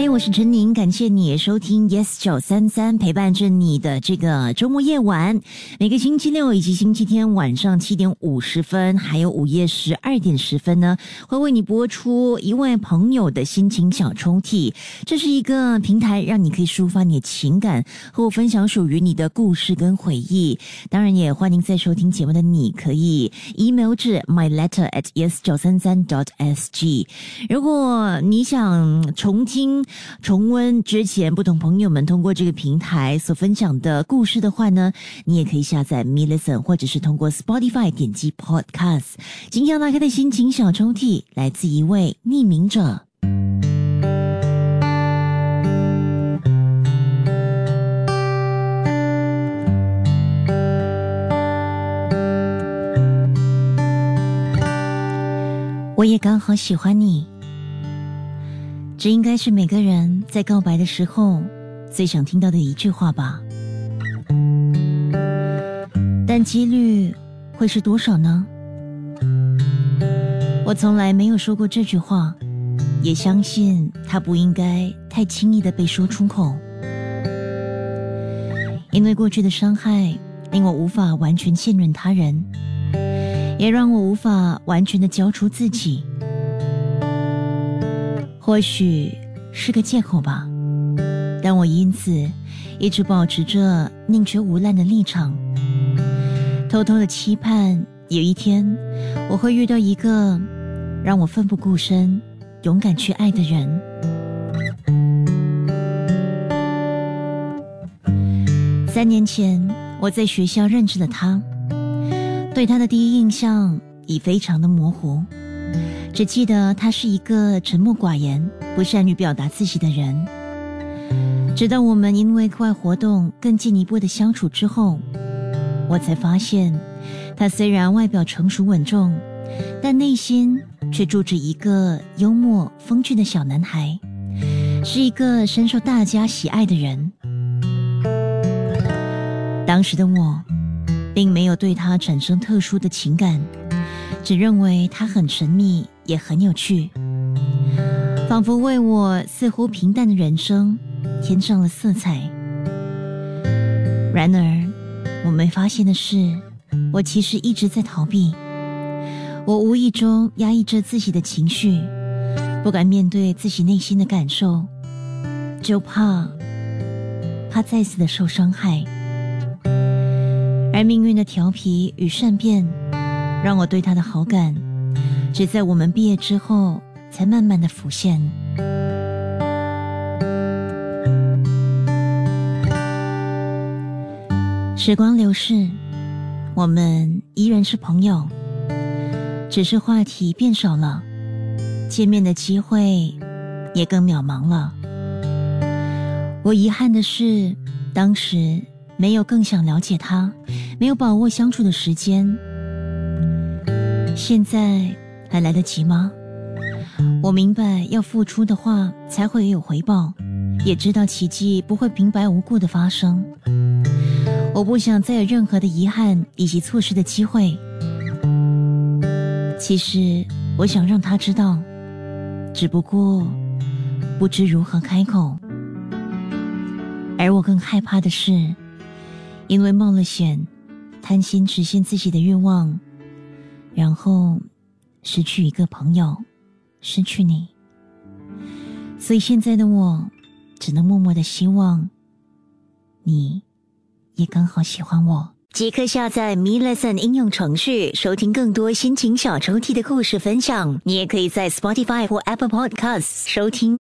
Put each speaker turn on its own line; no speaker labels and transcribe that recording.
嗨，我是陈宁，感谢你收听 Yes 九三三，陪伴着你的这个周末夜晚。每个星期六以及星期天晚上七点五十分，还有午夜十二点十分呢，会为你播出一位朋友的心情小抽屉。这是一个平台，让你可以抒发你的情感，和我分享属于你的故事跟回忆。当然，也欢迎在收听节目的你可以 email 至 my letter at yes 九三三 dot sg。如果你想重听、重温之前不同朋友们通过这个平台所分享的故事的话呢，你也可以下载 Me Listen，或者是通过 Spotify 点击 Podcast。今天要拉开的心情小抽屉来自一位匿名者。我也刚好喜欢你，这应该是每个人在告白的时候最想听到的一句话吧。但几率会是多少呢？我从来没有说过这句话，也相信它不应该太轻易的被说出口，因为过去的伤害令我无法完全信任他人。也让我无法完全的交出自己，或许是个借口吧，但我因此一直保持着宁缺毋滥的立场，偷偷的期盼有一天我会遇到一个让我奋不顾身、勇敢去爱的人。三年前，我在学校认识了他。对他的第一印象已非常的模糊，只记得他是一个沉默寡言、不善于表达自己的人。直到我们因为课外活动更进一步的相处之后，我才发现，他虽然外表成熟稳重，但内心却住着一个幽默风趣的小男孩，是一个深受大家喜爱的人。当时的我。并没有对他产生特殊的情感，只认为他很神秘，也很有趣，仿佛为我似乎平淡的人生添上了色彩。然而，我没发现的是，我其实一直在逃避。我无意中压抑着自己的情绪，不敢面对自己内心的感受，就怕怕再次的受伤害。而命运的调皮与善变，让我对他的好感，只在我们毕业之后才慢慢的浮现。时光流逝，我们依然是朋友，只是话题变少了，见面的机会也更渺茫了。我遗憾的是，当时。没有更想了解他，没有把握相处的时间。现在还来得及吗？我明白要付出的话才会有回报，也知道奇迹不会平白无故的发生。我不想再有任何的遗憾以及错失的机会。其实我想让他知道，只不过不知如何开口。而我更害怕的是。因为冒了险，贪心实现自己的愿望，然后失去一个朋友，失去你，所以现在的我只能默默的希望，你也刚好喜欢我。即刻下载 Me Lesson 应用程序，收听更多心情小抽屉的故事分享。你也可以在 Spotify 或 Apple Podcasts 收听。